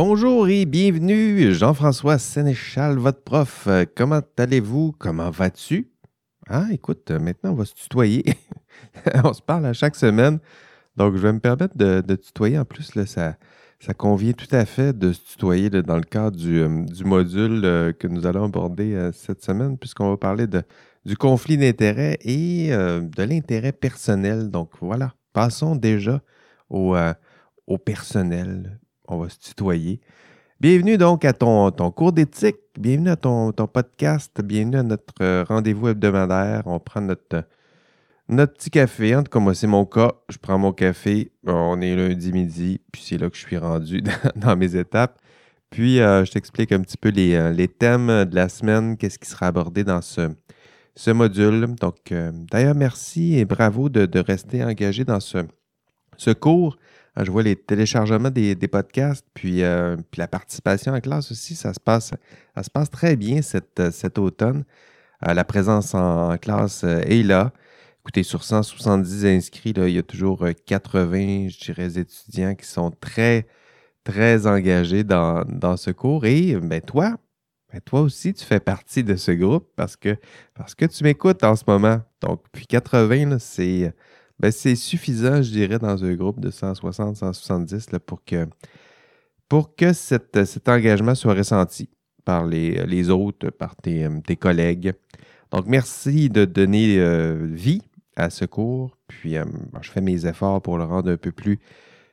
Bonjour et bienvenue, Jean-François Sénéchal, votre prof. Euh, comment allez-vous? Comment vas-tu? Ah, écoute, euh, maintenant on va se tutoyer. on se parle à chaque semaine. Donc, je vais me permettre de, tutoyer. En plus, ça, ça convient tout à fait de se tutoyer dans le cadre du, euh, module que nous allons aborder cette semaine, puisqu'on va parler du conflit d'intérêts et de l'intérêt personnel. Donc, voilà, passons déjà au personnel on va se tutoyer. Bienvenue donc à ton, ton cours d'éthique, bienvenue à ton, ton, podcast, bienvenue à notre euh, rendez-vous hebdomadaire. On prend notre, notre petit café. En tout cas, moi, c'est mon cas. Je prends mon café. On est lundi midi, puis c'est là que je suis rendu dans, mes étapes. Puis, euh, je t'explique un petit peu les, euh, les, thèmes de la semaine, qu'est-ce qui sera abordé dans ce, ce module. Donc, d'ailleurs, merci et bravo de, de, rester engagé dans ce, ce cours. Ah, je vois les téléchargements des, podcasts, puis, euh, puis, la participation en classe aussi, ça se passe, très bien cet, cet automne. Euh, la présence en, classe euh, est là. Écoutez, sur 170 inscrits, il y a toujours 80, je dirais, étudiants qui sont très, très engagés dans, ce cours. Et ben, toi, ben, toi aussi, tu fais partie de ce groupe parce que tu m'écoutes en ce moment. Donc, puis 80, c'est ben, c'est suffisant, je dirais, dans un groupe de 160, 170 pour que, pour que cet engagement soit ressenti par les, autres, par tes, collègues. Donc, merci de donner euh, vie à ce cours. Puis, euh, je fais mes efforts pour le rendre un peu plus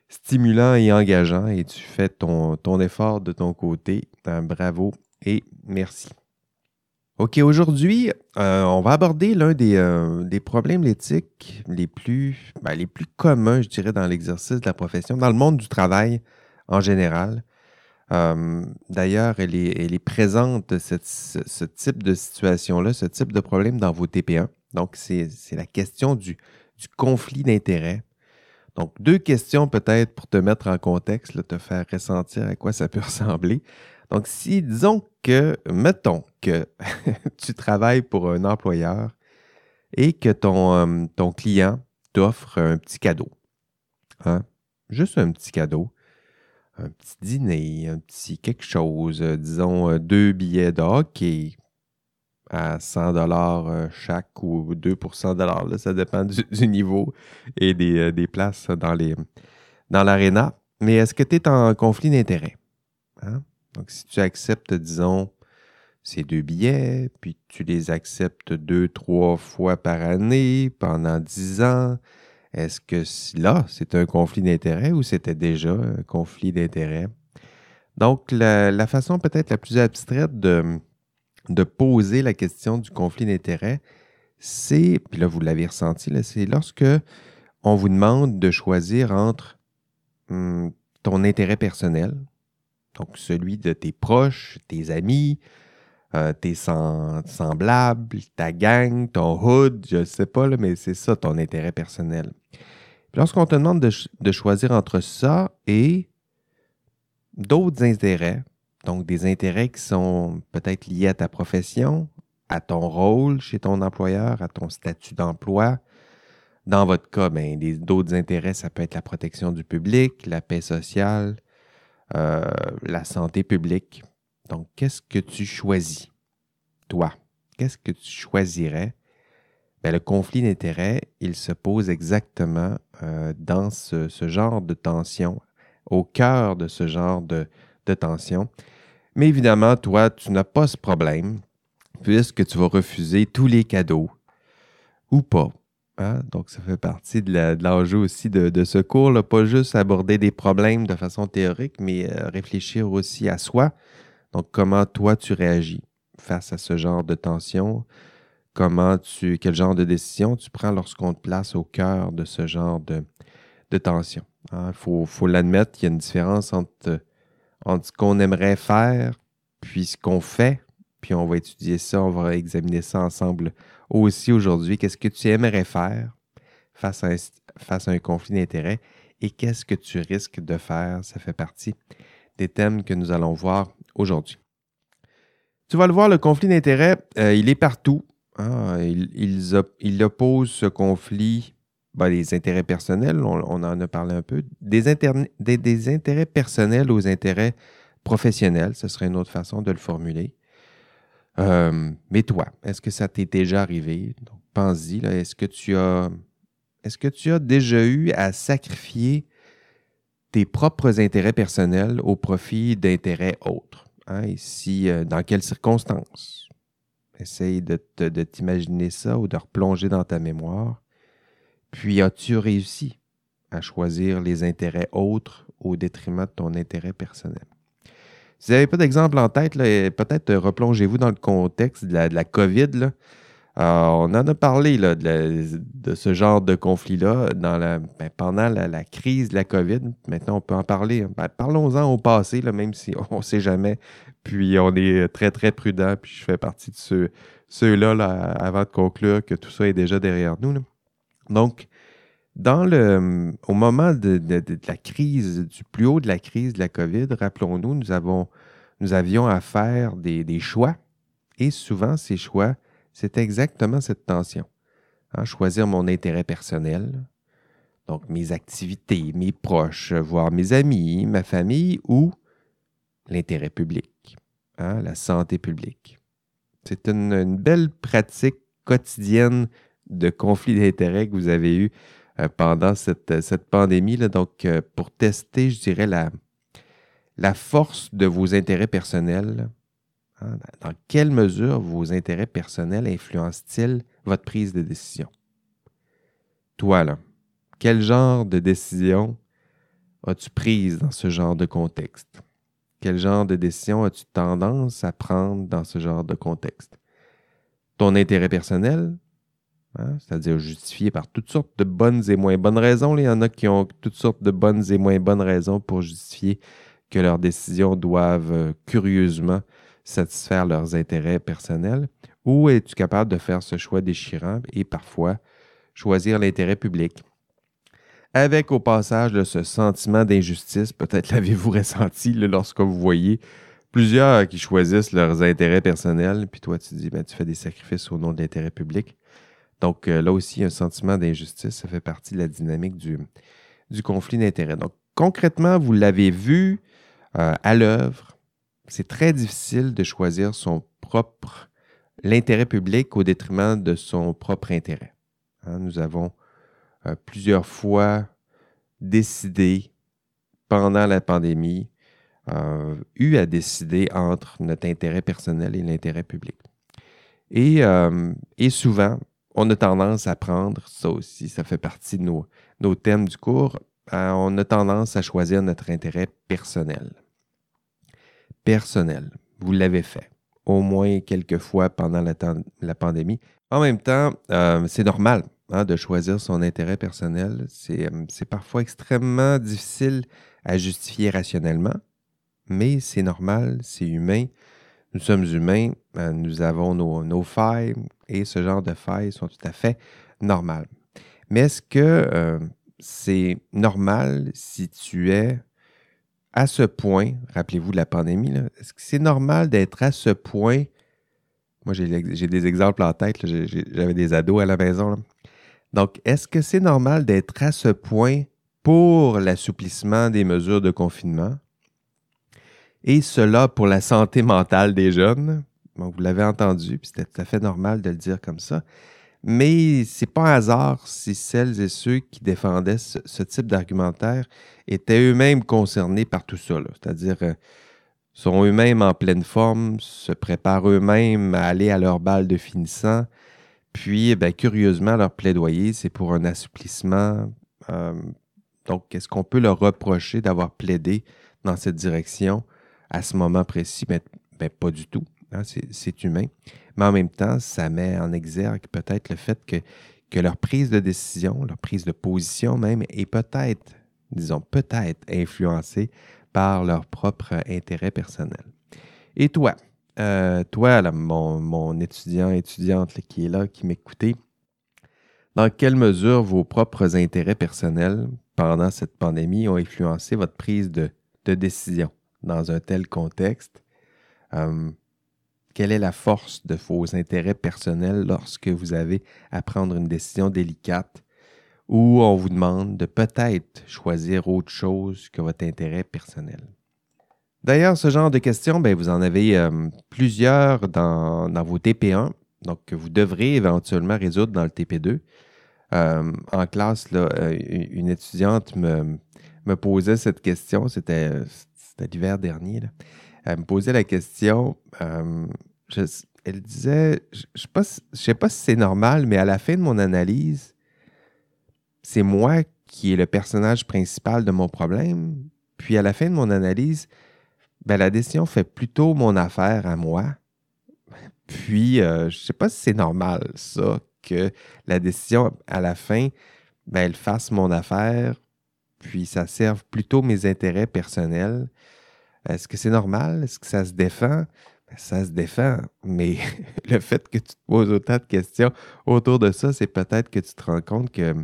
stimulant et engageant et tu fais ton, ton effort de ton côté. bravo et merci. OK, aujourd'hui, euh, on va aborder l'un des, euh, problèmes éthiques les plus, ben, les plus communs, je dirais, dans l'exercice de la profession, dans le monde du travail en général. Euh, d'ailleurs, elle est, présente, ce, type de situation-là, ce type de problème dans vos TP1. Donc, c'est la question du, du conflit d'intérêts. Donc, deux questions peut-être pour te mettre en contexte, te faire ressentir à quoi ça peut ressembler. Donc, si, disons que, mettons que tu travailles pour un employeur et que ton, euh, ton client t'offre un petit cadeau, hein? juste un petit cadeau, un petit dîner, un petit quelque chose, euh, disons euh, deux billets de hockey à 100 dollars chaque ou 2% dollars, ça dépend du, niveau et des, places dans les l'aréna. Mais est-ce que tu es en conflit d'intérêt? Hein? Donc, si tu acceptes, disons, ces deux billets, puis tu les acceptes deux, trois fois par année pendant dix ans, est-ce que là, c'est un conflit d'intérêt ou c'était déjà un conflit d'intérêt? Donc, la, façon peut-être la plus abstraite de, poser la question du conflit d'intérêt, c'est, puis là, vous l'avez ressenti, c'est lorsque on vous demande de choisir entre hum, ton intérêt personnel, donc celui de tes proches, tes amis, euh, tes semblables, ta gang, ton hood, je ne sais pas, mais c'est ça ton intérêt personnel. Lorsqu'on te demande de, choisir entre ça et d'autres intérêts, donc des intérêts qui sont peut-être liés à ta profession, à ton rôle chez ton employeur, à ton statut d'emploi. Dans votre cas, ben, d'autres intérêts, ça peut être la protection du public, la paix sociale, euh, la santé publique. Donc, qu'est-ce que tu choisis, toi? Qu'est-ce que tu choisirais? Bien, le conflit d'intérêts, il se pose exactement euh, dans ce, genre de tension, au cœur de ce genre de tension. Mais évidemment, toi, tu n'as pas ce problème puisque tu vas refuser tous les cadeaux ou pas. Hein? Donc, ça fait partie de l'enjeu aussi de, ce cours, là. pas juste aborder des problèmes de façon théorique, mais euh, réfléchir aussi à soi. Donc, comment toi tu réagis face à ce genre de tension? Comment tu, quel genre de décision tu prends lorsqu'on te place au cœur de ce genre de, tension? Il hein? faut, faut l'admettre, il y a une différence entre, entre ce qu'on aimerait faire puis ce qu'on fait. Puis on va étudier ça, on va examiner ça ensemble aussi aujourd'hui. Qu'est-ce que tu aimerais faire face à un, conflit d'intérêts et qu'est-ce que tu risques de faire? Ça fait partie des thèmes que nous allons voir aujourd'hui. Tu vas le voir, le conflit d'intérêts, euh, il est partout. Hein. Il, il, oppose ce conflit ben, les intérêts personnels, on, en a parlé un peu, des, intérêts personnels aux intérêts professionnels, ce serait une autre façon de le formuler. Euh, mais toi, est-ce que ça t'est déjà arrivé? Pense-y, est-ce que tu as est-ce que tu as déjà eu à sacrifier tes propres intérêts personnels au profit d'intérêts autres? Hein? Et si, euh, dans quelles circonstances? Essaye de, de t'imaginer ça ou de replonger dans ta mémoire. Puis as-tu réussi à choisir les intérêts autres au détriment de ton intérêt personnel? Si vous n'avez pas d'exemple en tête, peut-être replongez-vous dans le contexte de la, COVID. Là. Euh, on en a parlé de, ce genre de conflit-là ben, pendant la, crise de la COVID. Maintenant, on peut en parler. Ben, parlons-en au passé, même si on ne sait jamais. Puis on est très, très prudent. Puis je fais partie de ceux, ceux-là avant de conclure que tout ça est déjà derrière nous. Donc, dans le, au moment de, la crise, du plus haut de la crise de la COVID, rappelons-nous, nous, nous avions à faire des choix. Et souvent, ces choix c'est exactement cette tension. Hein, choisir mon intérêt personnel, donc mes activités, mes proches, voire mes amis, ma famille, ou l'intérêt public, hein, la santé publique. C'est une, belle pratique quotidienne de conflit d'intérêts que vous avez eu pendant cette, cette pandémie. Là. Donc, euh, pour tester, je dirais, la, la force de vos intérêts personnels, Hein, dans quelle mesure vos intérêts personnels influencent-ils votre prise de décision? Toi, là, quel genre de décision as-tu prise dans ce genre de contexte? Quel genre de décision as-tu tendance à prendre dans ce genre de contexte? Ton intérêt personnel, hein, c'est-à-dire justifié par toutes sortes de bonnes et moins bonnes raisons. Il y en a qui ont toutes sortes de bonnes et moins bonnes raisons pour justifier que leurs décisions doivent euh, curieusement satisfaire leurs intérêts personnels ou es-tu capable de faire ce choix déchirant et parfois choisir l'intérêt public? Avec au passage de ce sentiment d'injustice, peut-être l'avez-vous ressenti lorsque vous voyez plusieurs qui choisissent leurs intérêts personnels, puis toi tu dis, ben, tu fais des sacrifices au nom de l'intérêt public. Donc euh, là aussi, un sentiment d'injustice, ça fait partie de la dynamique du, conflit d'intérêts. Donc concrètement, vous l'avez vu euh, à l'œuvre c'est très difficile de choisir son propre, l'intérêt public au détriment de son propre intérêt. Hein, nous avons euh, plusieurs fois décidé pendant la pandémie, eu à décider entre notre intérêt personnel et l'intérêt public. Et, souvent, on a tendance à prendre, ça aussi, ça fait partie de nos, thèmes du cours, on a tendance à choisir notre intérêt personnel personnel. Vous l'avez fait au moins quelques fois pendant la, pandémie. En même temps, euh, c'est normal hein, de choisir son intérêt personnel. Euh, c'est parfois extrêmement difficile à justifier rationnellement, mais c'est normal, c'est humain. Nous sommes humains, euh, nous avons nos, nos, failles et ce genre de failles sont tout à fait normales. Mais est-ce que c'est normal si tu es à ce point, rappelez-vous de la pandémie, est-ce que c'est normal d'être à ce point? Moi, j'ai des exemples en tête, j'avais des ados à la maison. Donc, est-ce que c'est normal d'être à ce point pour l'assouplissement des mesures de confinement? Et cela pour la santé mentale des jeunes. Vous l'avez entendu, puis c'était tout à fait normal de le dire comme ça. Mais c'est pas un hasard si celles et ceux qui défendaient ce, type d'argumentaire étaient eux-mêmes concernés par tout ça. C'est-à-dire euh, sont eux-mêmes en pleine forme, se préparent eux-mêmes à aller à leur balle de finissant. Puis, eh curieusement, leur plaidoyer, c'est pour un assouplissement. Euh, donc, est-ce qu'on peut leur reprocher d'avoir plaidé dans cette direction? À ce moment précis? Ben pas du tout. Hein, c'est humain. Mais en même temps, ça met en exergue peut-être le fait que, que leur prise de décision, leur prise de position même, est peut-être, disons, peut-être influencée par leur propre intérêt personnel. Et toi, euh, toi, mon, étudiant, étudiante qui est là, qui m'écoutait, dans quelle mesure vos propres intérêts personnels pendant cette pandémie ont influencé votre prise de, décision? Dans un tel contexte? Euh, quelle est la force de vos intérêts personnels lorsque vous avez à prendre une décision délicate où on vous demande de peut-être choisir autre chose que votre intérêt personnel? D'ailleurs, ce genre de questions, ben, vous en avez euh, plusieurs dans, vos TP1, donc que vous devrez éventuellement résoudre dans le TP2. Euh, en classe, euh, une étudiante me, posait cette question, c'était l'hiver dernier. Elle me posait la question, elle disait, je ne sais pas si c'est normal, mais à la fin de mon analyse, c'est moi qui est le personnage principal de mon problème. Puis à la fin de mon analyse, ben, la décision fait plutôt mon affaire à moi. Puis, euh, je ne sais pas si c'est normal, ça, que la décision, à la fin, ben, elle fasse mon affaire, puis ça serve plutôt mes intérêts personnels. Est-ce que c'est normal? Est-ce que ça se défend? Ben, ça se défend, mais le fait que tu te poses autant de questions autour de ça, c'est peut-être que tu te rends compte que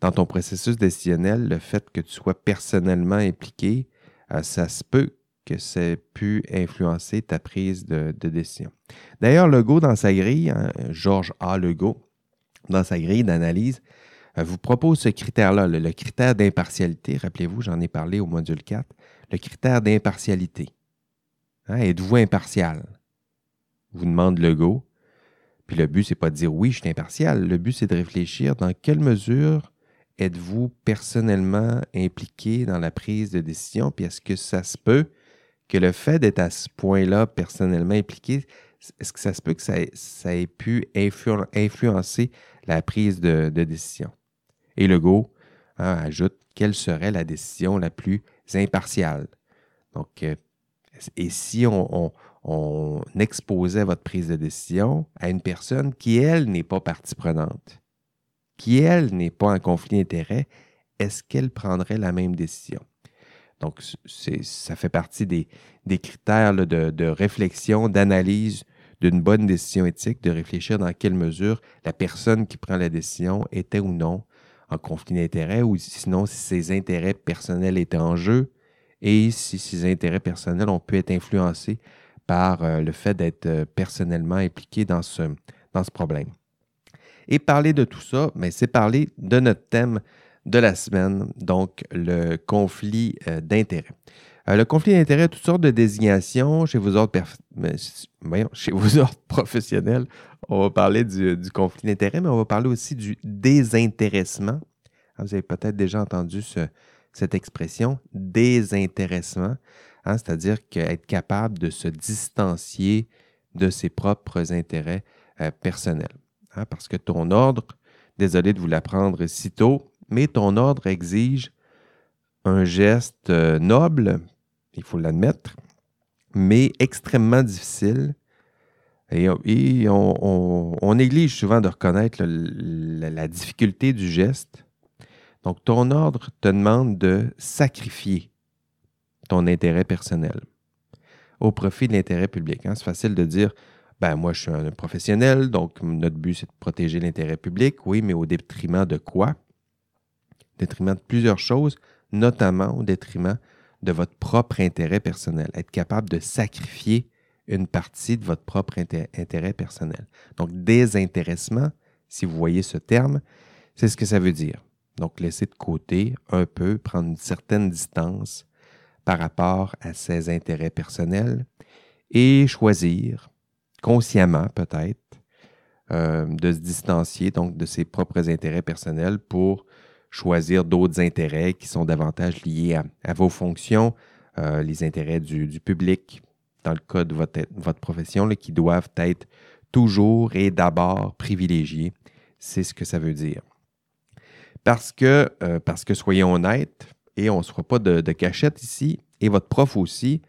dans ton processus décisionnel, le fait que tu sois personnellement impliqué, euh, ça se peut que ça ait pu influencer ta prise de, décision. D'ailleurs, Legault, dans sa grille, hein, Georges A. Legault, dans sa grille d'analyse, vous propose ce critère-là, le, critère d'impartialité. Rappelez-vous, j'en ai parlé au module 4. Le critère d'impartialité. Hein, êtes-vous impartial? Vous demande Legault. Puis le but, c'est pas de dire oui, je suis impartial. Le but, c'est de réfléchir dans quelle mesure êtes-vous personnellement impliqué dans la prise de décision? Puis est-ce que ça se peut que le fait d'être à ce point-là personnellement impliqué, est-ce que ça se peut que ça, ait pu influencer la prise de, décision? Et Legault hein, ajoute quelle serait la décision la plus impartiale? Donc, euh, et si on, on, exposait votre prise de décision à une personne qui, elle, n'est pas partie prenante, qui, elle, n'est pas en conflit d'intérêt, est-ce qu'elle prendrait la même décision? Donc, ça fait partie des, critères de, réflexion, d'analyse d'une bonne décision éthique, de réfléchir dans quelle mesure la personne qui prend la décision était ou non en conflit d'intérêts, ou sinon si ses intérêts personnels étaient en jeu, et si ses intérêts personnels ont pu être influencés par euh, le fait d'être euh, personnellement impliqué dans ce, dans ce problème. Et parler de tout ça, mais c'est parler de notre thème de la semaine, donc le conflit euh, d'intérêts. Euh, le conflit d'intérêts, toutes sortes de désignations chez vos autres, chez vos autres professionnels. On va parler du, conflit d'intérêts, mais on va parler aussi du désintéressement. Ah, vous avez peut-être déjà entendu cette expression, désintéressement, hein, c'est-à-dire être capable de se distancier de ses propres intérêts euh, personnels. Hein, parce que ton ordre, désolé de vous l'apprendre si tôt, mais ton ordre exige un geste euh, noble, il faut l'admettre, mais extrêmement difficile. Et, on, néglige souvent de reconnaître la, difficulté du geste. Donc, ton ordre te demande de sacrifier ton intérêt personnel au profit de l'intérêt public. Hein. C'est facile de dire, ben moi je suis un professionnel, donc notre but c'est de protéger l'intérêt public, oui, mais au détriment de quoi? détriment de plusieurs choses, notamment au détriment de votre propre intérêt personnel. Être capable de sacrifier une partie de votre propre intérêt personnel. Donc, désintéressement, si vous voyez ce terme, c'est ce que ça veut dire. Donc, laisser de côté un peu, prendre une certaine distance par rapport à ses intérêts personnels et choisir, consciemment peut-être, euh, de se distancier donc de ses propres intérêts personnels pour choisir d'autres intérêts qui sont davantage liés à, vos fonctions, euh, les intérêts du, public, dans le cas de votre, profession, qui doivent être toujours et d'abord privilégiés. C'est ce que ça veut dire. Parce que, euh, parce soyons honnêtes, et on ne se fera pas de, cachette ici, et votre prof aussi,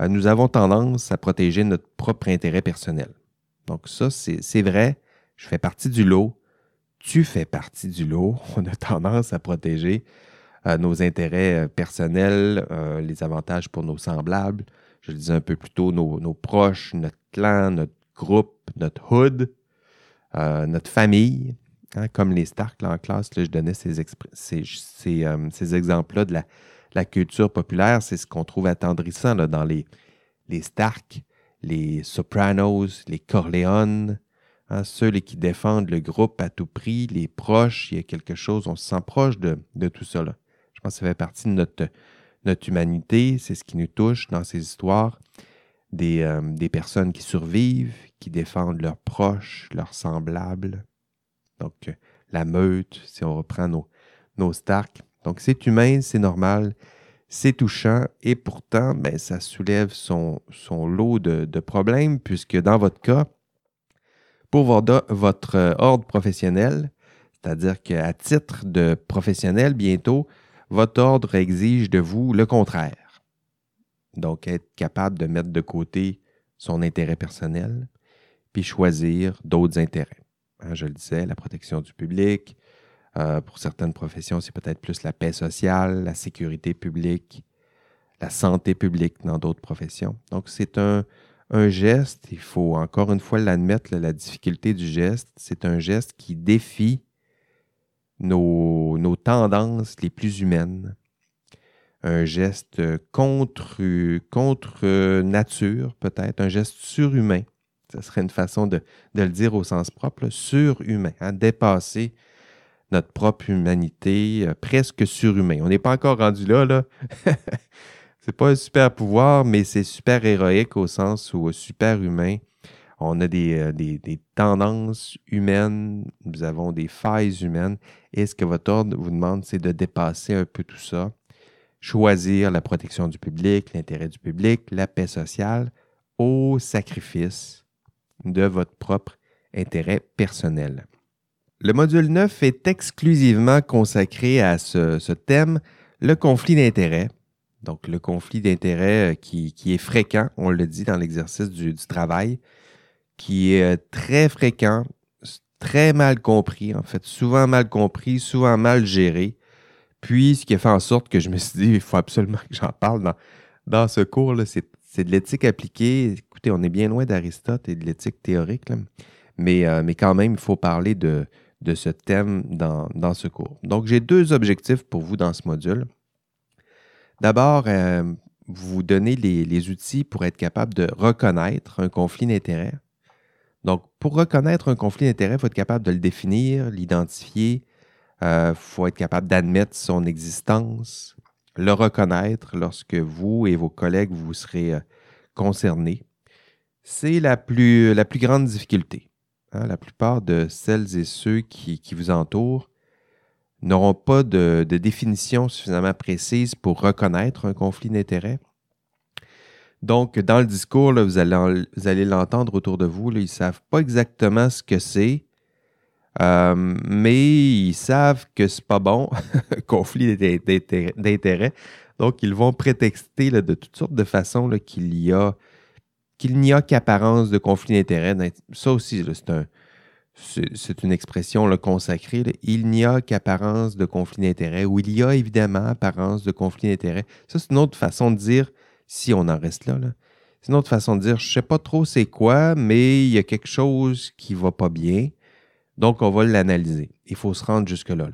euh, nous avons tendance à protéger notre propre intérêt personnel. Donc ça, c'est vrai, je fais partie du lot tu fais partie du lot. On a tendance à protéger euh, nos intérêts euh, personnels, euh, les avantages pour nos semblables. Je le disais un peu plus tôt, nos, proches, notre clan, notre groupe, notre hood, notre famille. Hein, comme les Stark en classe, je donnais ces, exemples-là de la, culture populaire. C'est ce qu'on trouve attendrissant dans les, les Stark, les Sopranos, les Corleone, Hein, ceux qui défendent le groupe à tout prix, les proches, il y a quelque chose, on se sent proche de, tout ça. Je pense que ça fait partie de notre, notre humanité, c'est ce qui nous touche dans ces histoires. Des, euh, personnes qui survivent, qui défendent leurs proches, leurs semblables. Donc, euh, la meute, si on reprend nos, nos Stark. Donc, c'est humain, c'est normal, c'est touchant, et pourtant, ben, ça soulève son, son lot de, de problèmes, puisque dans votre cas, pour votre euh, ordre professionnel, c'est-à-dire qu'à titre de professionnel, bientôt, votre ordre exige de vous le contraire. Donc, être capable de mettre de côté son intérêt personnel, puis choisir d'autres intérêts. Hein, je le disais, la protection du public. Euh, pour certaines professions, c'est peut-être plus la paix sociale, la sécurité publique, la santé publique dans d'autres professions. Donc, c'est un, un geste, il faut encore une fois l'admettre, la difficulté du geste, c'est un geste qui défie nos, tendances les plus humaines. Un geste contre, nature, peut-être, un geste surhumain. Ce serait une façon de, le dire au sens propre, surhumain, à hein, dépasser notre propre humanité, euh, presque surhumain. On n'est pas encore rendu là, là. C'est pas un super pouvoir, mais c'est super héroïque au sens où super humain. On a euh, des, des, tendances humaines, nous avons des failles humaines. Et ce que votre ordre vous demande, c'est de dépasser un peu tout ça, choisir la protection du public, l'intérêt du public, la paix sociale, au sacrifice de votre propre intérêt personnel. Le module 9 est exclusivement consacré à ce, ce thème, le conflit d'intérêts. Donc, le conflit d'intérêts euh, qui, est fréquent, on le dit dans l'exercice du, travail, qui est euh, très fréquent, très mal compris, en fait, souvent mal compris, souvent mal géré. Puis, ce qui a fait en sorte que je me suis dit, il faut absolument que j'en parle dans, dans ce cours, c'est de l'éthique appliquée. Écoutez, on est bien loin d'Aristote et de l'éthique théorique, Mais, euh, mais quand même, il faut parler de, de ce thème dans, dans ce cours. Donc, j'ai deux objectifs pour vous dans ce module. D'abord, euh, vous donnez les, outils pour être capable de reconnaître un conflit d'intérêts. Donc, pour reconnaître un conflit d'intérêts, il faut être capable de le définir, l'identifier. Il euh, faut être capable d'admettre son existence, le reconnaître lorsque vous et vos collègues vous serez euh, concernés. C'est la plus, la plus grande difficulté. Hein. La plupart de celles et ceux qui vous entourent n'auront pas de, définition suffisamment précise pour reconnaître un conflit d'intérêts. Donc, dans le discours, vous allez, l'entendre autour de vous, ils ne savent pas exactement ce que c'est, euh, mais ils savent que ce n'est pas bon, conflit d'intérêts. Donc, ils vont prétexter de toutes sortes de façons qu'il qu'il n'y a qu'apparence de conflit d'intérêts. Ça aussi, c'est un, c'est une expression consacrée, il n'y a qu'apparence de conflit d'intérêt, ou il y a évidemment apparence de conflit d'intérêt. Ça, c'est une autre façon de dire, si on en reste là, c'est une autre façon de dire, je ne sais pas trop c'est quoi, mais il y a quelque chose qui ne va pas bien, donc on va l'analyser. Il faut se rendre jusque-là.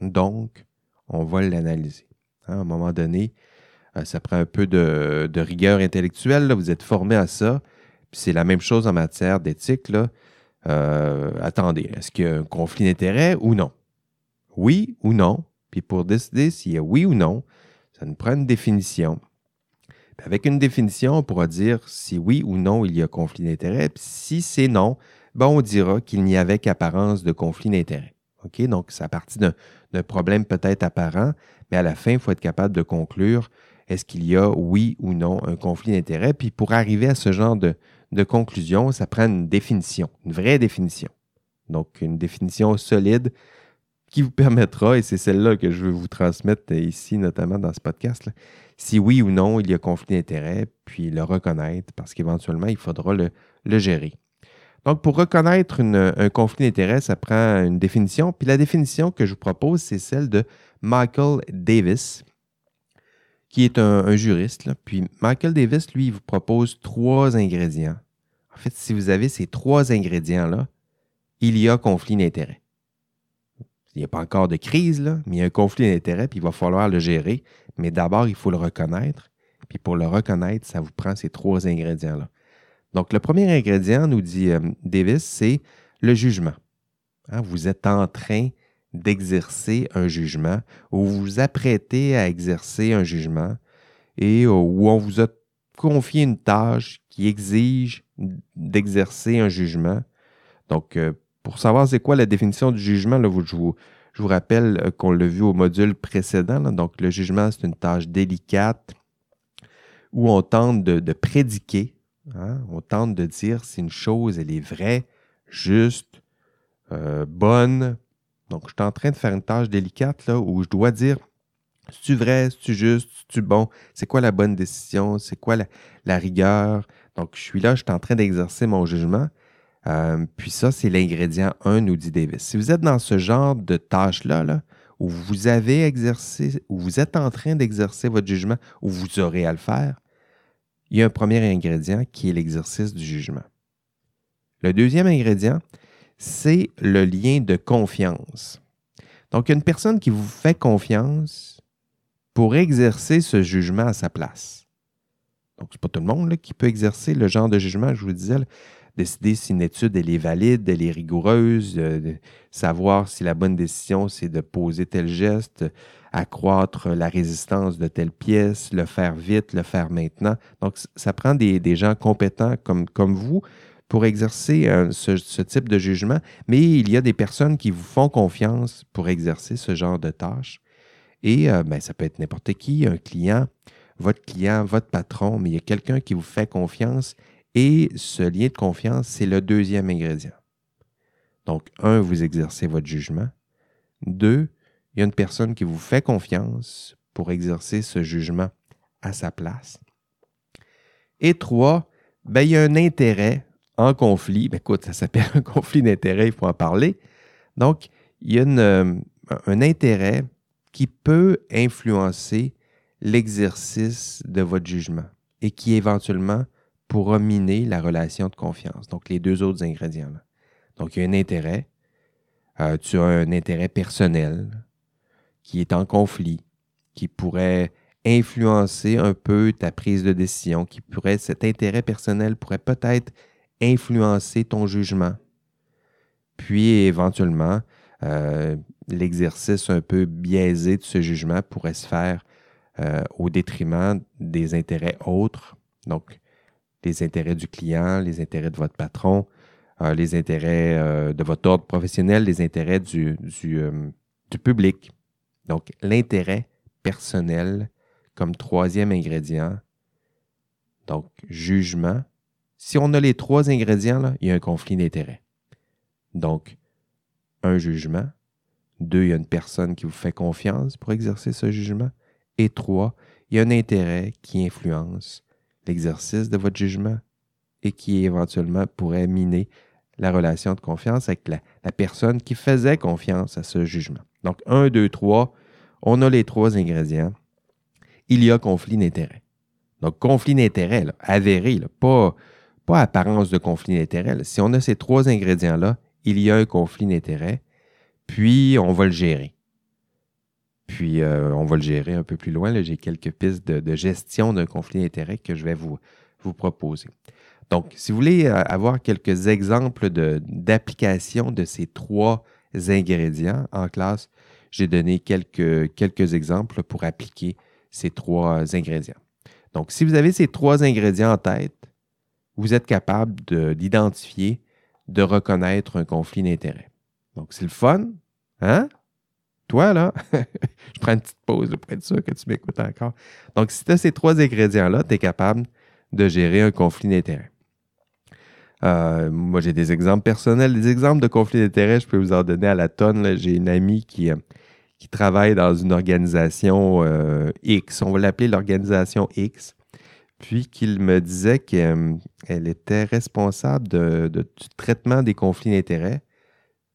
Donc, on va l'analyser. Hein, à un moment donné, euh, ça prend un peu de, rigueur intellectuelle, vous êtes formé à ça, c'est la même chose en matière d'éthique. Là euh, attendez, est-ce qu'il y a un conflit d'intérêts ou non? Oui ou non? Puis pour décider s'il y a oui ou non, ça nous prend une définition. avec une définition, on pourra dire si oui ou non il y a conflit d'intérêts. Puis si c'est non, ben on dira qu'il n'y avait qu'apparence de conflit d'intérêts. OK? Donc, à partir d'un problème peut-être apparent, mais à la fin, il faut être capable de conclure est-ce qu'il y a oui ou non un conflit d'intérêts. Puis pour arriver à ce genre de, de conclusion, ça prend une définition, une vraie définition. Donc, une définition solide qui vous permettra, et c'est celle-là que je veux vous transmettre ici, notamment dans ce podcast, si oui ou non il y a conflit d'intérêt, puis le reconnaître, parce qu'éventuellement, il faudra le, gérer. Donc, pour reconnaître un conflit d'intérêt, ça prend une définition. Puis la définition que je vous propose, c'est celle de Michael Davis, qui est un, juriste. Puis Michael Davis, lui, il vous propose trois ingrédients en fait, si vous avez ces trois ingrédients-là, il y a conflit d'intérêt. Il n'y a pas encore de crise, mais il y a un conflit d'intérêt, puis il va falloir le gérer. Mais d'abord, il faut le reconnaître. Puis pour le reconnaître, ça vous prend ces trois ingrédients-là. Donc, le premier ingrédient, nous dit euh, Davis, c'est le jugement. Hein, vous êtes en train d'exercer un jugement ou vous vous apprêtez à exercer un jugement et où on vous a confié une tâche qui exige d'exercer un jugement. Donc, euh, pour savoir c'est quoi la définition du jugement, là, je, vous, je vous rappelle euh, qu'on l'a vu au module précédent. Donc, le jugement, c'est une tâche délicate où on tente de, prédiquer, hein. on tente de dire si une chose, elle est vraie, juste, euh, bonne. Donc, je suis en train de faire une tâche délicate là, où je dois dire si tu vrai, si tu juste, si tu bon, c'est quoi la bonne décision, c'est quoi la, rigueur? Donc, je suis là, je suis en train d'exercer mon jugement. Euh, puis ça, c'est l'ingrédient 1, nous dit Davis. Si vous êtes dans ce genre de tâche-là, là, où vous avez exercé, où vous êtes en train d'exercer votre jugement, où vous aurez à le faire, il y a un premier ingrédient qui est l'exercice du jugement. Le deuxième ingrédient, c'est le lien de confiance. Donc, une personne qui vous fait confiance pour exercer ce jugement à sa place. Donc, ce n'est pas tout le monde qui peut exercer le genre de jugement, je vous disais, décider si une étude elle est valide, elle est rigoureuse, euh, savoir si la bonne décision c'est de poser tel geste, accroître la résistance de telle pièce, le faire vite, le faire maintenant. Donc, ça prend des, gens compétents comme, comme vous pour exercer euh, ce, type de jugement, mais il y a des personnes qui vous font confiance pour exercer ce genre de tâches. Et euh, ben, ça peut être n'importe qui, un client, votre client, votre patron, mais il y a quelqu'un qui vous fait confiance et ce lien de confiance, c'est le deuxième ingrédient. Donc, un, vous exercez votre jugement. Deux, il y a une personne qui vous fait confiance pour exercer ce jugement à sa place. Et trois, ben, il y a un intérêt en conflit. Ben, écoute, ça s'appelle un conflit d'intérêt, il faut en parler. Donc, il y a euh, un intérêt qui peut influencer l'exercice de votre jugement et qui éventuellement pourra miner la relation de confiance. Donc, les deux autres ingrédients. Là. Donc, il y a un intérêt. Euh, tu as un intérêt personnel qui est en conflit, qui pourrait influencer un peu ta prise de décision, qui pourrait, cet intérêt personnel pourrait peut-être influencer ton jugement. Puis éventuellement, euh, l'exercice un peu biaisé de ce jugement pourrait se faire euh, au détriment des intérêts autres, donc les intérêts du client, les intérêts de votre patron, euh, les intérêts de votre ordre professionnel, les intérêts du, public. Donc, l'intérêt personnel comme troisième ingrédient. Donc, jugement. Si on a les trois ingrédients, là, il y a un conflit d'intérêt. Donc, un jugement. Deux, il y a une personne qui vous fait confiance pour exercer ce jugement. Et trois, il y a un intérêt qui influence l'exercice de votre jugement et qui éventuellement pourrait miner la relation de confiance avec la, personne qui faisait confiance à ce jugement. Donc, un, deux, trois, on a les trois ingrédients. Il y a conflit d'intérêt. Donc, conflit d'intérêt, avéré, pas, pas apparence de conflit d'intérêt. Si on a ces trois ingrédients-là, il y a un conflit d'intérêt, puis on va le gérer. Puis euh, on va le gérer un peu plus loin. J'ai quelques pistes de, gestion d'un conflit d'intérêt que je vais vous, vous proposer. Donc, si vous voulez euh, avoir quelques exemples d'application de, ces trois ingrédients en classe, j'ai donné quelques, quelques exemples pour appliquer ces trois ingrédients. Donc, si vous avez ces trois ingrédients en tête, vous êtes capable d'identifier, de, reconnaître un conflit d'intérêt. Donc, c'est le fun. Hein? Toi, là, je prends une petite pause pour être sûr que tu m'écoutes encore. Donc, si tu as ces trois ingrédients-là, tu es capable de gérer un conflit d'intérêt. Euh, moi, j'ai des exemples personnels. Des exemples de conflits d'intérêts, je peux vous en donner à la tonne. J'ai une amie qui, euh, qui travaille dans une organisation euh, X. On va l'appeler l'organisation X. Puis qu'il me disait qu'elle était responsable du traitement des conflits d'intérêts.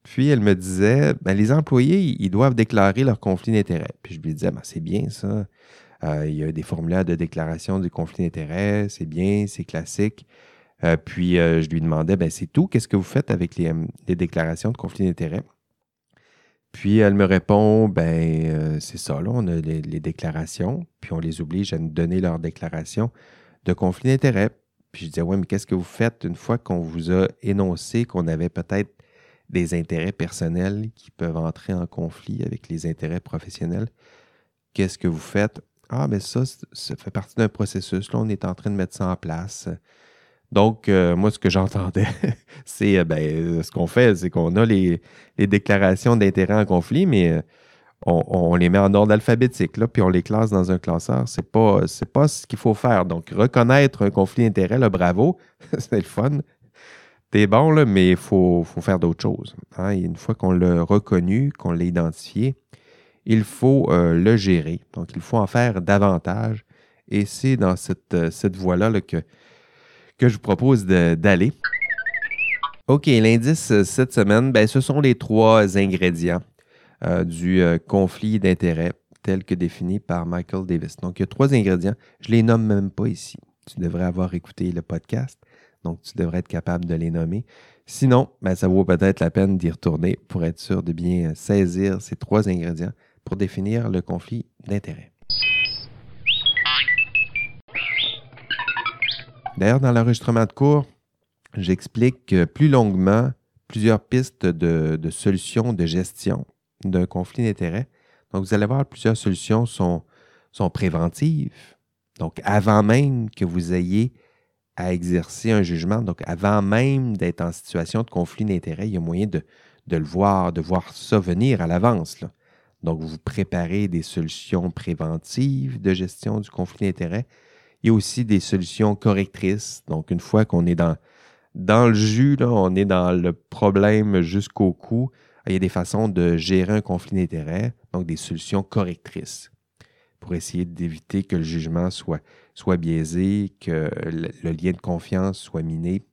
Puis elle me disait, ben, les employés, ils doivent déclarer leurs conflits d'intérêts. Puis je lui disais, ben, c'est bien ça. il y a des formulaires de déclaration du conflit d'intérêts, c'est bien, c'est classique. Euh, puis euh, je lui demandais, ben, c'est tout, qu'est-ce que vous faites avec les, euh, déclarations de conflit d'intérêts? Puis elle me répond, ben c'est ça, là, on a les, déclarations, puis on les oblige à nous donner leurs déclarations de conflit d'intérêts. Puis je disais, ouais, mais qu'est-ce que vous faites une fois qu'on vous a énoncé qu'on avait peut-être des intérêts personnels qui peuvent entrer en conflit avec les intérêts professionnels? Qu'est-ce que vous faites? Ah, mais ça, ça fait partie d'un processus. Là, on est en train de mettre ça en place. Donc, euh, moi, ce que j'entendais, c'est euh, ben, ce qu'on fait, c'est qu'on a les, déclarations d'intérêt en conflit, mais euh, on, les met en ordre alphabétique, là, puis on les classe dans un classeur. C'est pas, pas ce qu'il faut faire. Donc, reconnaître un conflit d'intérêt, là, bravo, c'est le fun. T'es bon, là, mais il faut, faire d'autres choses. Hein. une fois qu'on l'a reconnu, qu'on l'a identifié, il faut euh, le gérer. Donc, il faut en faire davantage. Et c'est dans cette, euh, cette voie-là que, que je vous propose d'aller. OK, l'indice euh, cette semaine, ben, ce sont les trois ingrédients du conflit d'intérêts tel que défini par Michael Davis. Donc, il y a trois ingrédients. Je ne les nomme même pas ici. Tu devrais avoir écouté le podcast. Donc, tu devrais être capable de les nommer. Sinon, ben, ça vaut peut-être la peine d'y retourner pour être sûr de bien saisir ces trois ingrédients pour définir le conflit d'intérêts. D'ailleurs, dans l'enregistrement de cours, j'explique plus longuement plusieurs pistes de, solutions de gestion d'un conflit d'intérêts. Donc, vous allez voir, plusieurs solutions sont, préventives. Donc, avant même que vous ayez à exercer un jugement, donc avant même d'être en situation de conflit d'intérêts, il y a moyen de, de, le voir, de voir ça venir à l'avance. Donc, vous préparez des solutions préventives de gestion du conflit d'intérêts. Il y a aussi des solutions correctrices. Donc, une fois qu'on est dans, dans le jus, on est dans le problème jusqu'au cou, il y a des façons de gérer un conflit d'intérêts, donc des solutions correctrices pour essayer d'éviter que le jugement soit, soit biaisé, que le, lien de confiance soit miné.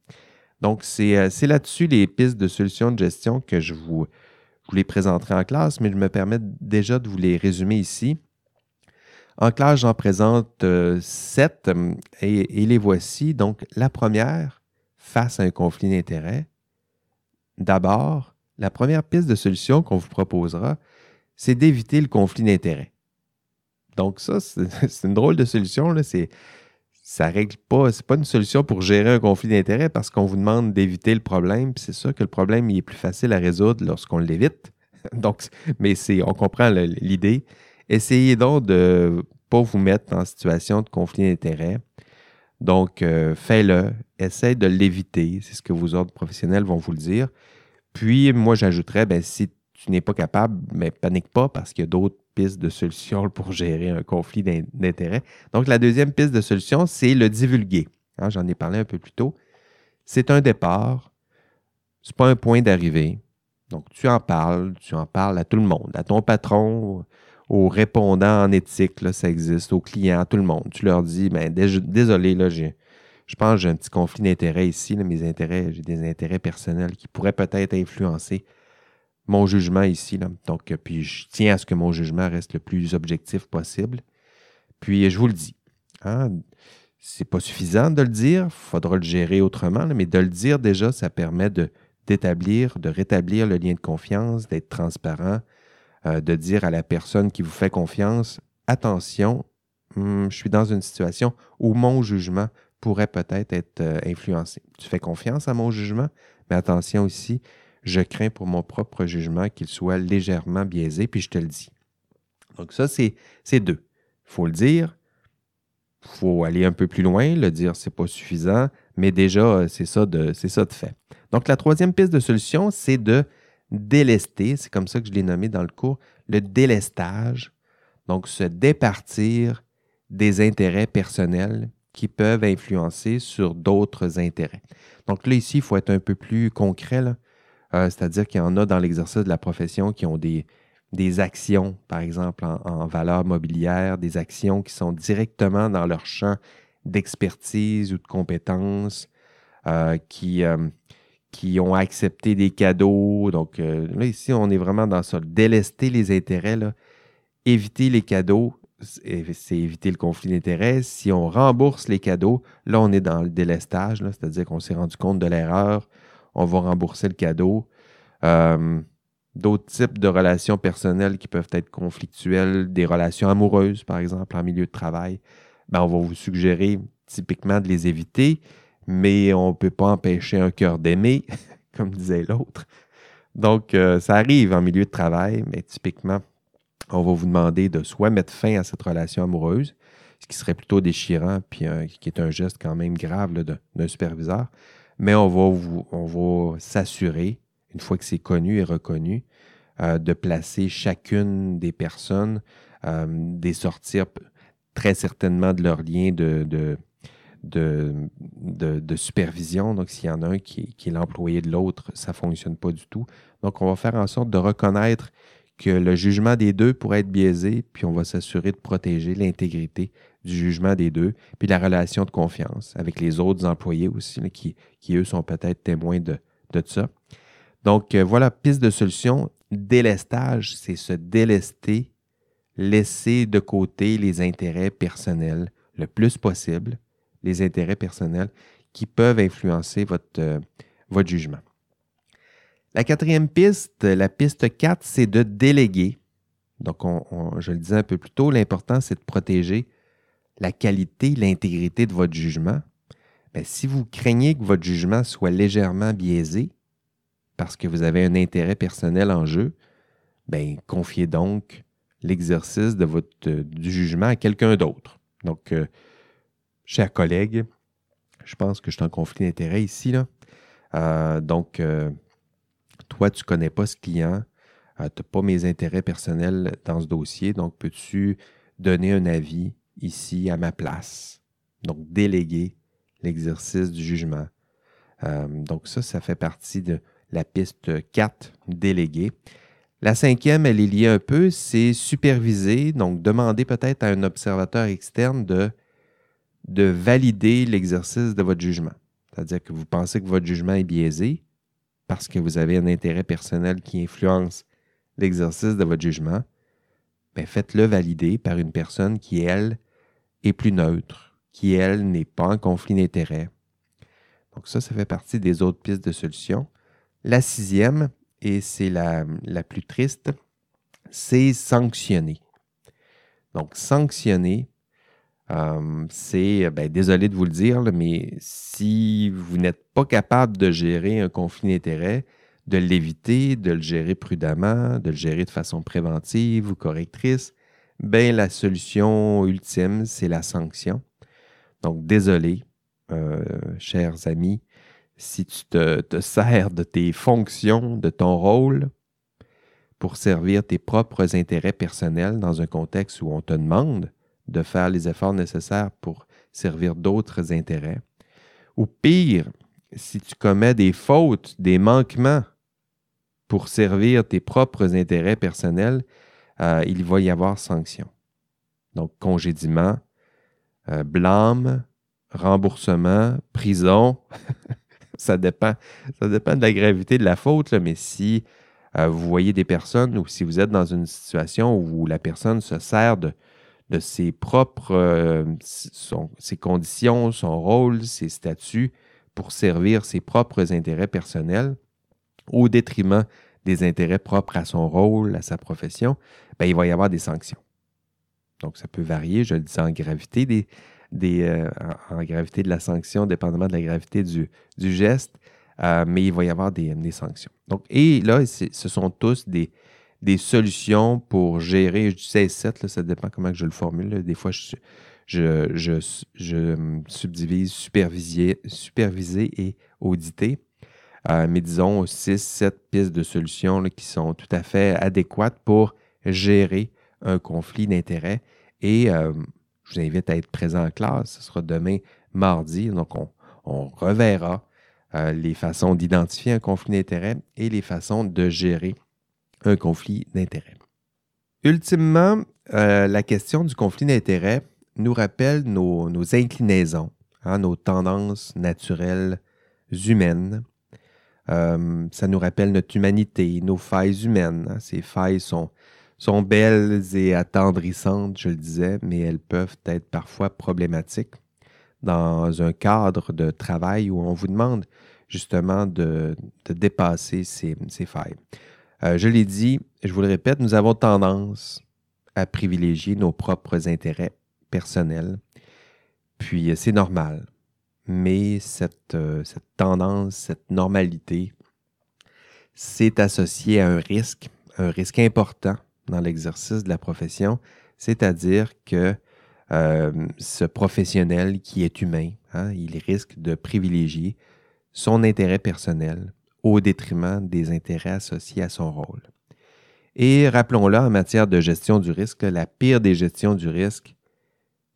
Donc, c'est euh, là-dessus les pistes de solutions de gestion que je vous, je vous les présenterai en classe, mais je me permets déjà de vous les résumer ici. En classe, j'en présente euh, sept euh, et, les voici. Donc, la première, face à un conflit d'intérêts. D'abord, la première piste de solution qu'on vous proposera, c'est d'éviter le conflit d'intérêts. Donc, ça, c'est une drôle de solution. Là. Ça règle pas, c'est pas une solution pour gérer un conflit d'intérêts parce qu'on vous demande d'éviter le problème. C'est sûr que le problème est plus facile à résoudre lorsqu'on l'évite. Donc, mais c'est, on comprend l'idée. Essayez donc de ne pas vous mettre en situation de conflit d'intérêts. Donc, euh, fais-le. Essaye de l'éviter. C'est ce que vos ordres professionnels vont vous le dire. Puis, moi, j'ajouterais, ben, si tu n'es pas capable, mais panique pas parce qu'il y a d'autres pistes de solutions pour gérer un conflit d'intérêts. Donc, la deuxième piste de solution, c'est le divulguer. Hein, j'en ai parlé un peu plus tôt. C'est un départ. Ce n'est pas un point d'arrivée. Donc, tu en parles, tu en parles à tout le monde, à ton patron, aux répondants en éthique, là, ça existe, aux clients, tout le monde. Tu leur dis, ben, désolé, là, je pense que j'ai un petit conflit d'intérêts ici, mes intérêts, j'ai des intérêts personnels qui pourraient peut-être influencer mon jugement ici. Donc, euh, puis je tiens à ce que mon jugement reste le plus objectif possible. Puis je vous le dis, hein, c'est pas suffisant de le dire, il faudra le gérer autrement, mais de le dire déjà, ça permet de, d'établir, de rétablir le lien de confiance, d'être transparent, euh, de dire à la personne qui vous fait confiance, attention, hmm, je suis dans une situation où mon jugement pourrait peut-être être, euh, influencé. Tu fais confiance à mon jugement, mais attention aussi, je crains pour mon propre jugement qu'il soit légèrement biaisé, puis je te le dis. Donc ça, c'est deux. Il faut le dire, il faut aller un peu plus loin, le dire, c'est pas suffisant, mais déjà, c'est ça, de, ça de fait. Donc la troisième piste de solution, c'est de délester, c'est comme ça que je l'ai nommé dans le cours, le délestage, donc se départir des intérêts personnels qui peuvent influencer sur d'autres intérêts. Donc là, ici, il faut être un peu plus concret. Euh, c'est-à-dire qu'il y en a dans l'exercice de la profession qui ont des, des actions, par exemple, en, valeur mobilière, des actions qui sont directement dans leur champ d'expertise ou de compétences, euh, qui, euh, qui ont accepté des cadeaux. Donc là, ici, on est vraiment dans ça. Délester les intérêts, éviter les cadeaux, c'est éviter le conflit d'intérêts. Si on rembourse les cadeaux, là, on est dans le délestage, c'est-à-dire qu'on s'est rendu compte de l'erreur, on va rembourser le cadeau. Euh, d'autres types de relations personnelles qui peuvent être conflictuelles, des relations amoureuses, par exemple, en milieu de travail, ben, on va vous suggérer typiquement de les éviter, mais on ne peut pas empêcher un cœur d'aimer, comme disait l'autre. Donc, euh, ça arrive en milieu de travail, mais typiquement, on va vous demander de soit mettre fin à cette relation amoureuse, ce qui serait plutôt déchirant, puis qui est un geste quand même grave d'un superviseur, mais on va, va s'assurer, une fois que c'est connu et reconnu, euh, de placer chacune des personnes, euh, des sortir très certainement de leur lien de, supervision. Donc, s'il y en a un qui, est l'employé de l'autre, ça ne fonctionne pas du tout. Donc, on va faire en sorte de reconnaître que le jugement des deux pourrait être biaisé, puis on va s'assurer de protéger l'intégrité du jugement des deux, puis la relation de confiance avec les autres employés aussi, qui, qui, eux, sont peut-être témoins de, de ça. Donc, euh, voilà, piste de solution délestage, c'est se délester, laisser de côté les intérêts personnels le plus possible, les intérêts personnels qui peuvent influencer votre, euh, jugement. La quatrième piste, la piste 4, c'est de déléguer. Donc, je le disais un peu plus tôt, l'important, c'est de protéger la qualité, l'intégrité de votre jugement. Mais si vous craignez que votre jugement soit légèrement biaisé, parce que vous avez un intérêt personnel en jeu, ben, confiez donc l'exercice de votre, euh, du jugement à quelqu'un d'autre. Donc, euh, chers collègues, je pense que je suis en conflit d'intérêt ici. Euh, donc, toi, tu ne connais pas ce client, tu n'as pas mes intérêts personnels dans ce dossier, donc peux-tu donner un avis ici à ma place? Donc, déléguer l'exercice du jugement. donc, ça, ça fait partie de, la piste 4, déléguée. La cinquième, elle est liée un peu, c'est superviser, donc demander peut-être à un observateur externe de, de valider l'exercice de votre jugement. C'est-à-dire que vous pensez que votre jugement est biaisé parce que vous avez un intérêt personnel qui influence l'exercice de votre jugement. Bien, faites-le valider par une personne qui, elle, est plus neutre, qui, elle, n'est pas en conflit d'intérêt. Donc ça, ça fait partie des autres pistes de solution. La sixième, et c'est la, plus triste, c'est sanctionner. Donc, sanctionner, euh, c'est, ben, désolé de vous le dire, mais si vous n'êtes pas capable de gérer un conflit d'intérêts, de l'éviter, de le gérer prudemment, de le gérer de façon préventive ou correctrice, ben, la solution ultime, c'est la sanction. Donc, désolé, euh, chers amis, si tu te, sers de tes fonctions, de ton rôle, pour servir tes propres intérêts personnels dans un contexte où on te demande de faire les efforts nécessaires pour servir d'autres intérêts. Ou pire, si tu commets des fautes, des manquements pour servir tes propres intérêts personnels, euh, il va y avoir sanction. Donc, congédiement, euh, blâme, remboursement, prison. ça dépend. Ça dépend de la gravité de la faute, mais si euh, vous voyez des personnes ou si vous êtes dans une situation où la personne se sert de, ses propres euh, conditions, son rôle, ses statuts pour servir ses propres intérêts personnels au détriment des intérêts propres à son rôle, à sa profession, ben, il va y avoir des sanctions. Donc, ça peut varier, je le dis en gravité des, des, euh, gravité de la sanction, dépendamment de la gravité du, geste, euh, mais il va y avoir des, sanctions. Donc, et là, ce sont tous des, des solutions pour gérer, je dis 16-7, ça dépend comment je le formule. Des fois, je, je, subdivise superviser, et auditer. Euh, mais disons 6-7 pistes de solutions qui sont tout à fait adéquates pour gérer un conflit d'intérêts. Et je vous invite à être présent en classe. Ce sera demain, mardi. Donc, on, reverra euh, les façons d'identifier un conflit d'intérêts et les façons de gérer un conflit d'intérêts. Ultimement, euh, la question du conflit d'intérêts nous rappelle nos, inclinaisons, hein, nos tendances naturelles humaines. Euh, ça nous rappelle notre humanité, nos failles humaines. Hein. Ces failles sont sont belles et attendrissantes, je le disais, mais elles peuvent être parfois problématiques dans un cadre de travail où on vous demande justement de, dépasser ces, failles. Euh, je l'ai dit, je vous le répète, nous avons tendance à privilégier nos propres intérêts personnels. Puis c'est normal. Mais cette, euh, tendance, cette normalité, c'est associé à un risque, un risque important dans l'exercice de la profession, c'est-à-dire que euh, ce professionnel qui est humain, hein, il risque de privilégier son intérêt personnel au détriment des intérêts associés à son rôle. Et rappelons-le, en matière de gestion du risque, la pire des gestions du risque,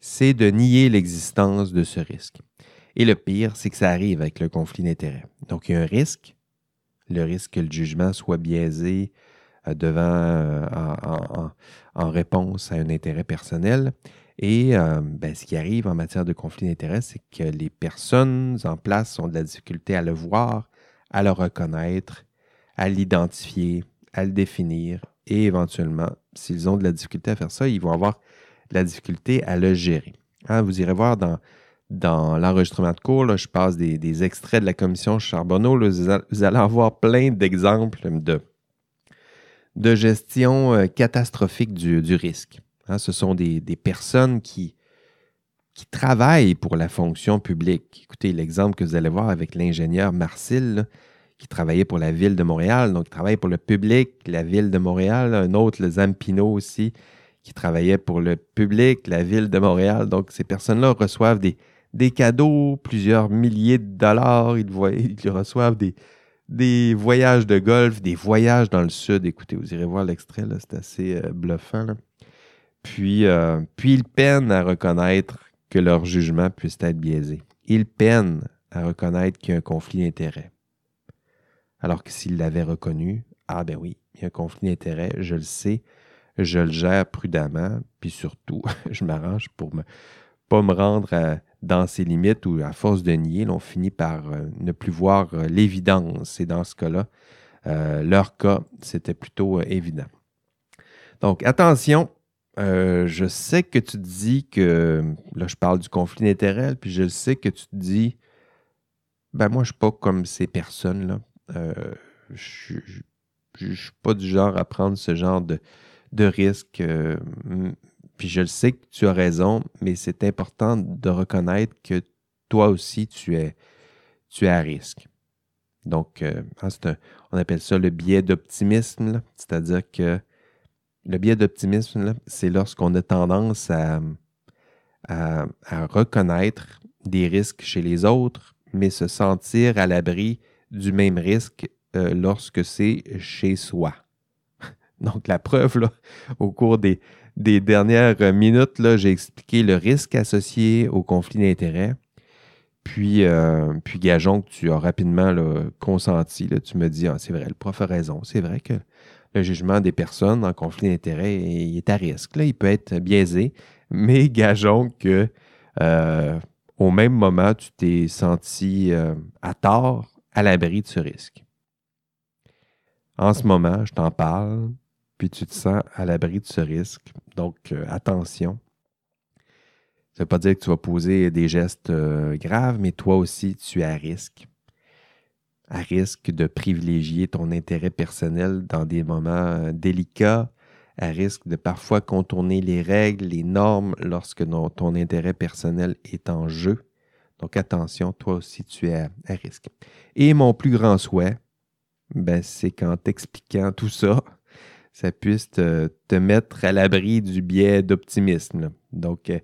c'est de nier l'existence de ce risque. Et le pire, c'est que ça arrive avec le conflit d'intérêts. Donc, il y a un risque, le risque que le jugement soit biaisé euh, devant, euh, en, réponse à un intérêt personnel. Et euh, ben, ce qui arrive en matière de conflit d'intérêts, c'est que les personnes en place ont de la difficulté à le voir, à le reconnaître, à l'identifier, à le définir et éventuellement, s'ils ont de la difficulté à faire ça, ils vont avoir de la difficulté à le gérer. Hein, vous irez voir dans, dans l'enregistrement de cours, je passe des, extraits de la commission Charbonneau. vous allez avoir plein d'exemples de, de gestion euh, catastrophique du, risque. Hein, ce sont des, personnes qui, qui travaillent pour la fonction publique. Écoutez, l'exemple que vous allez voir avec l'ingénieur Marcil, qui travaillait pour la ville de Montréal, donc il travaille pour le public, la ville de Montréal. Un autre, le Zampino aussi, qui travaillait pour le public, la ville de Montréal. Donc ces personnes-là reçoivent des, des cadeaux, plusieurs milliers de dollars. Ils, ils reçoivent des, des voyages de golf, des voyages dans le sud. Écoutez, vous irez voir l'extrait, c'est assez euh, bluffant. Puis, euh, puis ils peinent à reconnaître que leur jugement puisse être biaisé. Ils peinent à reconnaître qu'il y a un conflit d'intérêts. Alors que s'ils l'avaient reconnu, ah ben oui, il y a un conflit d'intérêts, je le sais, je le gère prudemment, puis surtout, je m'arrange pour ne pas me rendre dans ses limites ou à force de nier, on finit par euh, ne plus voir euh, l'évidence. Et dans ce cas-là, euh, leur cas, c'était plutôt évident. Donc, attention, je sais que tu dis que, là, je parle du conflit d'intérêts, puis je sais que tu te dis, ben moi, je suis pas comme ces personnes-là. Euh, je suis pas du genre à prendre ce genre de, de risque. Euh, puis je le sais que tu as raison, mais c'est important de reconnaître que toi aussi, tu es, tu es à risque. Donc, euh, hein, on appelle ça le biais d'optimisme, c'est-à-dire que le biais d'optimisme, c'est lorsqu'on a tendance à, reconnaître des risques chez les autres, mais se sentir à l'abri du même risque euh, lorsque c'est chez soi. Donc, la preuve, au cours des, dernières minutes, j'ai expliqué le risque associé au conflit d'intérêts. Puis, euh, gageons que tu as rapidement consenti. Tu me dis, ah, c'est vrai, le prof a raison. C'est vrai que le jugement des personnes en conflit d'intérêts est à risque. Là. Il peut être biaisé, mais gageons que euh, au même moment, tu t'es senti à tort à l'abri de ce risque. En ce moment, je t'en parle, puis tu te sens à l'abri de ce risque. Donc, euh, attention. Ça ne veut pas dire que tu vas poser des gestes euh, graves, mais toi aussi, tu es à risque. À risque de privilégier ton intérêt personnel dans des moments euh, délicats, à risque de parfois contourner les règles, les normes lorsque ton intérêt personnel est en jeu. Donc attention, toi aussi, tu es à, risque. Et mon plus grand souhait, ben, c'est qu'en t'expliquant tout ça, ça puisse te, mettre à l'abri du biais d'optimisme. Donc, euh,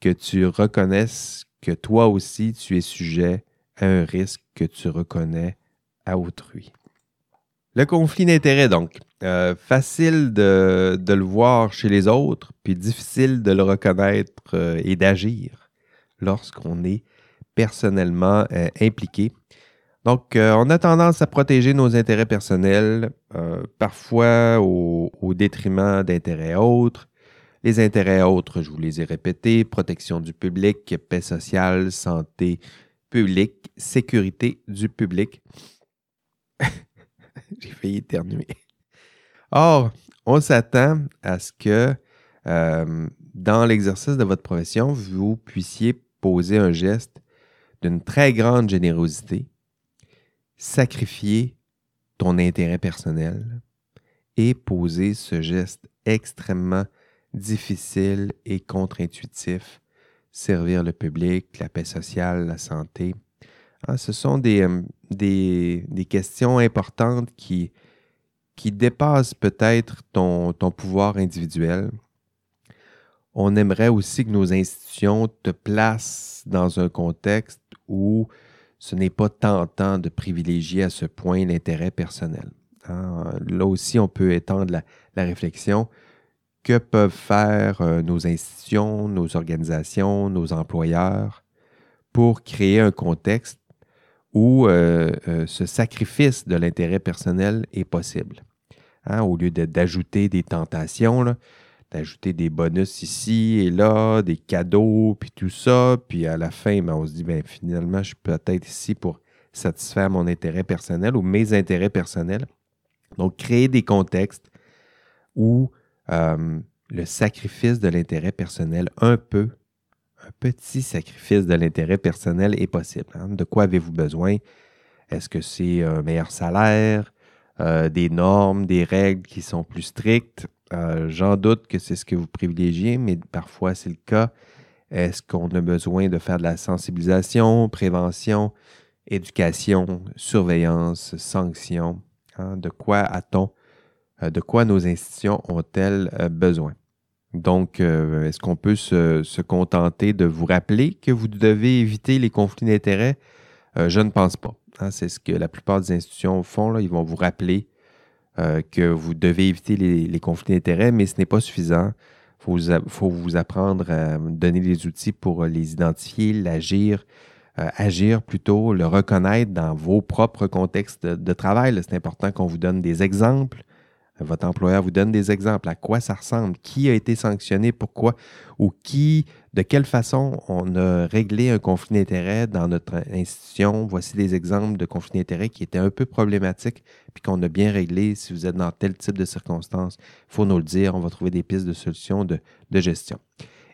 que tu reconnaisses que toi aussi, tu es sujet à un risque que tu reconnais à autrui. Le conflit d'intérêts, donc. Euh, facile de, le voir chez les autres, puis difficile de le reconnaître euh, et d'agir lorsqu'on est personnellement euh, impliqués. Donc, on a tendance à protéger nos intérêts personnels, parfois au, détriment d'intérêts autres. Les intérêts autres, je vous les ai répétés, protection du public, paix sociale, santé publique, sécurité du public. J'ai failli éternuer. Or, on s'attend à ce que dans l'exercice de votre profession, vous puissiez poser un geste d'une très grande générosité, sacrifier ton intérêt personnel et poser ce geste extrêmement difficile et contre-intuitif, servir le public, la paix sociale, la santé. Ah, ce sont des, euh, des, questions importantes qui, qui dépassent peut-être ton, ton pouvoir individuel. On aimerait aussi que nos institutions te placent dans un contexte où ce n'est pas tentant de privilégier à ce point l'intérêt personnel. Hein. Là aussi, on peut étendre la, réflexion. Que peuvent faire euh, nos institutions, nos organisations, nos employeurs pour créer un contexte où euh, euh, ce sacrifice de l'intérêt personnel est possible? Hein, au lieu d'ajouter des tentations, d'ajouter des bonus ici et là, des cadeaux, puis tout ça, puis à la fin, ben, on se dit, ben, finalement, je suis peut-être ici pour satisfaire mon intérêt personnel ou mes intérêts personnels. Donc, créer des contextes où euh, le sacrifice de l'intérêt personnel, un peu, un petit sacrifice de l'intérêt personnel est possible. Hein. De quoi avez-vous besoin? Est-ce que c'est un meilleur salaire, euh, des normes, des règles qui sont plus strictes? Euh, j'en doute que c'est ce que vous privilégiez, mais parfois c'est le cas. Est-ce qu'on a besoin de faire de la sensibilisation, prévention, éducation, surveillance, sanction? Hein? De quoi a-t-on, euh, de quoi nos institutions ont-elles besoin? Donc, est-ce qu'on peut se, contenter de vous rappeler que vous devez éviter les conflits d'intérêts? je ne pense pas. Hein. C'est ce que la plupart des institutions font. Là. Ils vont vous rappeler euh, que vous devez éviter les, conflits d'intérêts, mais ce n'est pas suffisant. Il faut, vous apprendre à donner les outils pour les identifier, l'agir, euh, agir plutôt, le reconnaître dans vos propres contextes de travail. C'est important qu'on vous donne des exemples votre employeur vous donne des exemples à quoi ça ressemble, qui a été sanctionné, pourquoi, ou qui, de quelle façon on a réglé un conflit d'intérêts dans notre institution. Voici des exemples de conflits d'intérêts qui étaient un peu problématiques, puis qu'on a bien réglé. Si vous êtes dans tel type de circonstances, il faut nous le dire, on va trouver des pistes de solutions de, gestion.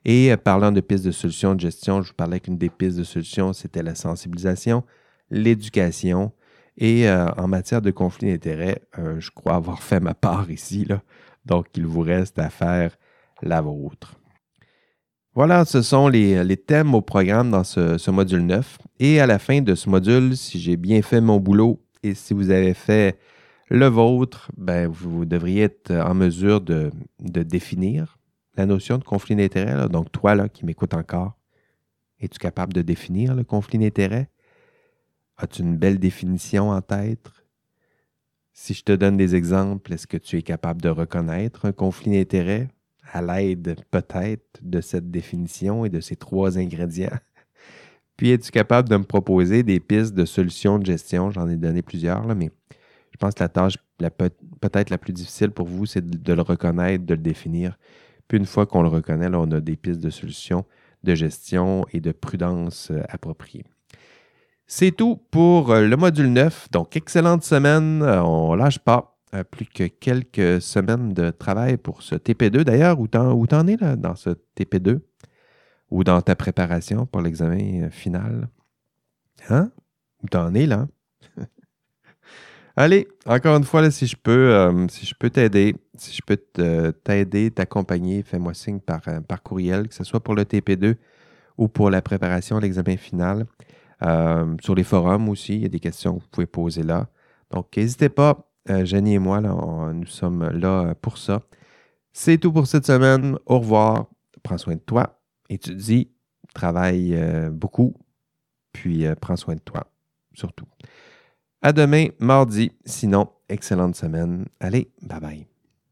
Et euh, parlant de pistes de solutions de gestion, je vous parlais qu'une des pistes de solutions, c'était la sensibilisation, l'éducation, et euh, en matière de conflit d'intérêts, euh, je crois avoir fait ma part ici. Donc, il vous reste à faire la vôtre. Voilà, ce sont les, thèmes au programme dans ce, module 9. Et à la fin de ce module, si j'ai bien fait mon boulot et si vous avez fait le vôtre, ben, vous devriez être en mesure de, de définir la notion de conflit d'intérêt. Donc, toi là, qui m'écoutes encore, es-tu capable de définir le conflit d'intérêt? As-tu une belle définition en tête? Si je te donne des exemples, est-ce que tu es capable de reconnaître un conflit d'intérêt à l'aide peut-être de cette définition et de ces trois ingrédients? Puis es-tu capable de me proposer des pistes de solutions de gestion? J'en ai donné plusieurs, mais je pense que la tâche peut-être la plus difficile pour vous, c'est de, le reconnaître, de le définir. Puis une fois qu'on le reconnaît, on a des pistes de solutions de gestion et de prudence euh, appropriées. C'est tout pour euh, le module 9. Donc, excellente semaine. Euh, on lâche pas. Euh, plus que quelques semaines de travail pour ce TP2. D'ailleurs, où t'en es là, dans ce TP2? Ou dans ta préparation pour l'examen final? Hein? Où t'en es là? Allez, encore une fois, si je peux, si je peux t'aider, si je peux t'aider, t'accompagner, fais-moi signe par, par courriel, que ce soit pour le TP2 ou pour la préparation à l'examen final. Euh, sur les forums aussi, il y a des questions que vous pouvez poser là. Donc, n'hésitez pas, euh, Jenny et moi, nous sommes là pour ça. C'est tout pour cette semaine. Au revoir. Prends soin de toi. Étudie. Travaille euh, beaucoup. Puis prends soin de toi, surtout. À demain, mardi. Sinon, excellente semaine. Allez, bye bye.